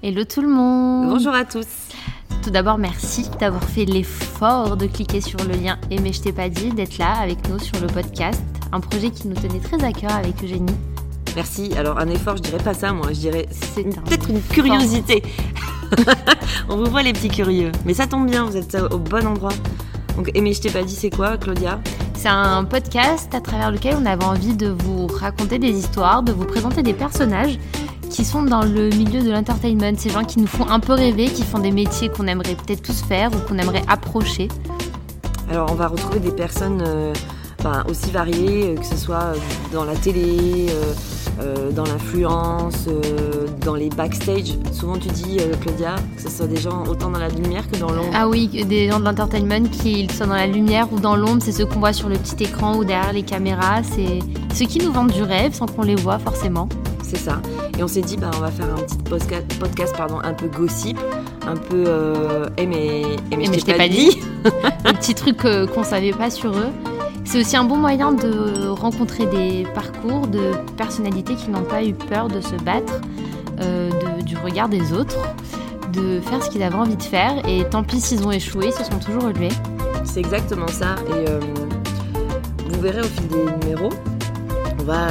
Hello tout le monde Bonjour à tous Tout d'abord, merci d'avoir fait l'effort de cliquer sur le lien Aimer je t'ai pas dit, d'être là avec nous sur le podcast, un projet qui nous tenait très à cœur avec Eugénie. Merci. Alors un effort, je dirais pas ça moi, je dirais C'est un peut-être une curiosité. On vous voit les petits curieux. Mais ça tombe bien, vous êtes au bon endroit. Donc Aimer je t'ai pas dit c'est quoi Claudia? C'est un podcast à travers lequel on avait envie de vous raconter des histoires, de vous présenter des personnages qui sont dans le milieu de l'entertainment, ces gens qui nous font un peu rêver, qui font des métiers qu'on aimerait peut-être tous faire ou qu'on aimerait approcher. Alors on va retrouver des personnes euh, ben, aussi variées, euh, que ce soit euh, dans la télé, euh, dans l'influence, euh, dans les backstage. Souvent tu dis Claudia que ce soit des gens autant dans la lumière que dans l'ombre. Ah oui, des gens de l'entertainment qui sont dans la lumière ou dans l'ombre, c'est ceux qu'on voit sur le petit écran ou derrière les caméras, c'est ceux qui nous vendent du rêve sans qu'on les voit forcément. C'est ça. Et on s'est dit, bah, on va faire un petit podcast, pardon, un peu gossip, un peu. Euh, eh, mais, eh, mais Eh, mais je t'ai pas dit. Des petits trucs euh, qu'on savait pas sur eux. C'est aussi un bon moyen de rencontrer des parcours de personnalités qui n'ont pas eu peur de se battre euh, de- du regard des autres, de faire ce qu'ils avaient envie de faire. Et tant pis s'ils ont échoué, ils se sont toujours relevés. C'est exactement ça. Et euh, vous verrez au fil des numéros, on va.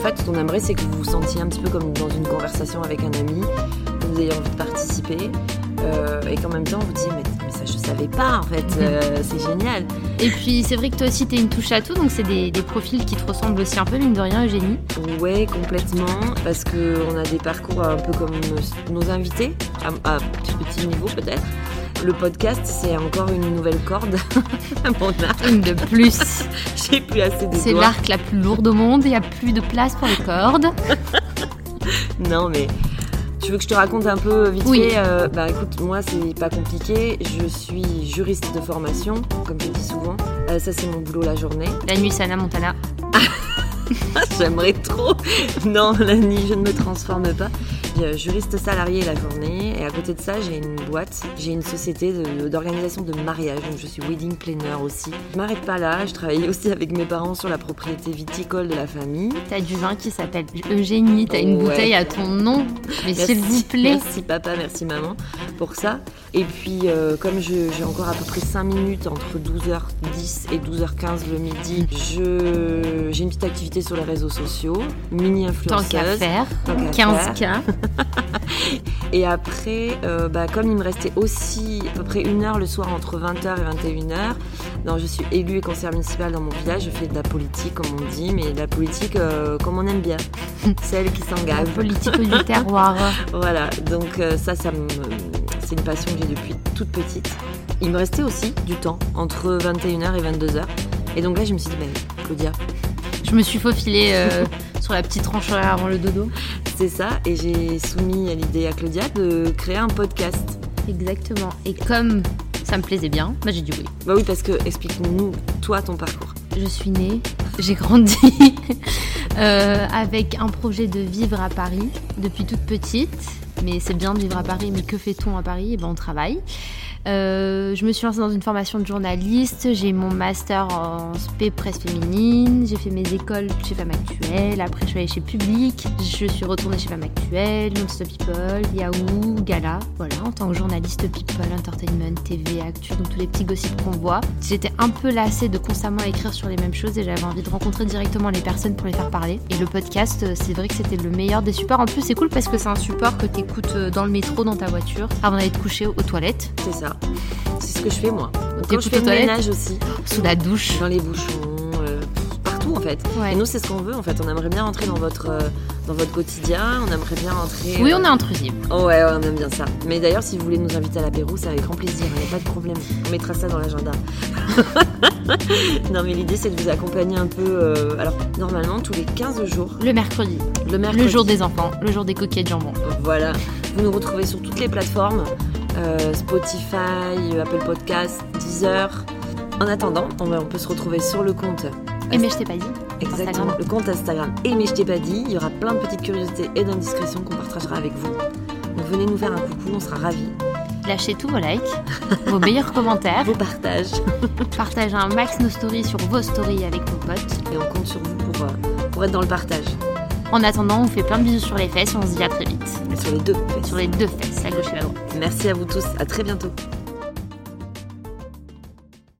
En fait, ce qu'on aimerait, c'est que vous vous sentiez un petit peu comme dans une conversation avec un ami, que vous ayez envie de participer. euh, et qu'en même temps, vous disiez, mais, mais ça, je savais pas, en fait, euh, c'est génial. Et puis c'est vrai que toi aussi t'es une touche à tout, donc c'est des, des profils qui te ressemblent aussi un peu, mine de rien, Eugénie. Ouais, complètement, parce qu'on a des parcours un peu comme nos, nos invités, à, à petit niveau peut-être. Le podcast, c'est encore une nouvelle corde à mon arc. Une de plus. J'ai plus assez de C'est l'arc la plus lourde au monde, il n'y a plus de place pour les cordes. Non, mais tu veux que je te raconte un peu vite Oui. fait euh, Bah écoute, moi c'est pas compliqué. Je suis juriste de formation, comme je dis souvent. Euh, ça c'est mon boulot la journée. La nuit, Sana Montana. J'aimerais trop. Non, la nuit, je ne me transforme pas. J'ai, euh, juriste salarié la journée. Et à côté de ça, j'ai une boîte. J'ai une société de- d'organisation de, mariage. Donc je suis wedding planner aussi. Je m'arrête pas là. Je travaille aussi avec mes parents sur la propriété viticole de la famille. T'as du vin qui s'appelle Eugénie, t'as une Ouais. bouteille à ton nom. Mais s'il vous plaît. Merci papa, merci maman pour ça. Et puis, euh, comme j'ai encore à peu près 5 minutes entre 12h10 et 12h15 le midi, je- j'ai une petite activité sur les réseaux sociaux, mini Tant influenceuse. qu'à faire. Tant qu'à 15K. Et après, euh, bah, comme il me restait aussi à peu près une heure le soir entre 20h et 21h, non, je suis élue et conseillère municipale dans mon village, je fais de la politique comme on dit, mais de la politique euh, comme on aime bien, celle qui s'engage. Politique du terroir. Voilà, donc euh, ça, ça me... c'est une passion que j'ai depuis toute petite. Il me restait aussi du temps entre 21h et 22h. Et donc là, je me suis dit, ben, Claudia, Je me suis faufilée euh, sur la petite tranche avant le dodo. c'est ça. Et j'ai soumis à l'idée à Claudia de créer un podcast. Exactement. Et comme ça me plaisait bien, bah j'ai dit oui. Bah oui, parce que explique-nous, toi, ton parcours. Je suis née, j'ai grandi euh, avec un projet de vivre à Paris depuis toute petite. Mais c'est bien de vivre à Paris, mais que fait-on à Paris? Eh ben, on travaille. Euh, je me suis lancée dans une formation de journaliste. J'ai mon master en spé presse féminine. J'ai fait mes écoles chez Femme Actuelle. Après, je suis allée chez Public. Je suis retournée chez Femme Actuelle, Non-Stop People, Yahoo, Gala. Voilà, en tant que journaliste People, Entertainment, TV, Actu, donc tous les petits gossips qu'on voit. J'étais un peu lassée de constamment écrire sur les mêmes choses et j'avais envie de rencontrer directement les personnes pour les faire parler. Et le podcast, euh, c'est vrai que c'était le meilleur des supports. En plus, c'est cool parce que c'est un support que tu écoutes dans le métro, dans ta voiture, avant d'aller te coucher aux toilettes, C'est ça. C'est ce que je fais, moi. Quand je fais le ménage aussi, sous la douche. dans les bouchons, euh, partout en fait. Ouais. Et nous, c'est ce qu'on veut en fait. On aimerait bien rentrer dans votre, euh, dans votre quotidien. On aimerait bien rentrer. Oui, euh, on est intrusive. Oh ouais, ouais, on aime bien ça. Mais d'ailleurs, si vous voulez nous inviter à l'apéro, c'est avec grand plaisir, il n'y a pas de problème. On mettra ça dans l'agenda. non, mais l'idée, c'est de vous accompagner un peu. euh, alors, normalement, tous les 15 jours, Le mercredi, le mercredi. le jour des enfants, le jour des coquillettes jambon. Voilà. Vous nous retrouvez sur toutes les plateformes euh, Spotify, Apple Podcasts, Deezer. En attendant, on, va- on peut se retrouver sur le compte. Et mais je t'ai pas dit. Exactement, Instagram. le compte Instagram. Et mais je t'ai pas dit, il y aura plein de petites curiosités et d'indiscrétions qu'on partagera avec vous. Donc venez nous faire un coucou, on sera ravis. Lâchez tous vos likes, vos meilleurs commentaires, Vos partages. partagez un max nos stories sur vos stories avec vos potes. Et on compte sur vous pour, euh, pour être dans le partage. En attendant, on vous fait plein de bisous sur les fesses et on se dit à très vite. sur les deux. Sur les deux fesses, la gauche et la droite. Merci à vous tous. À très bientôt.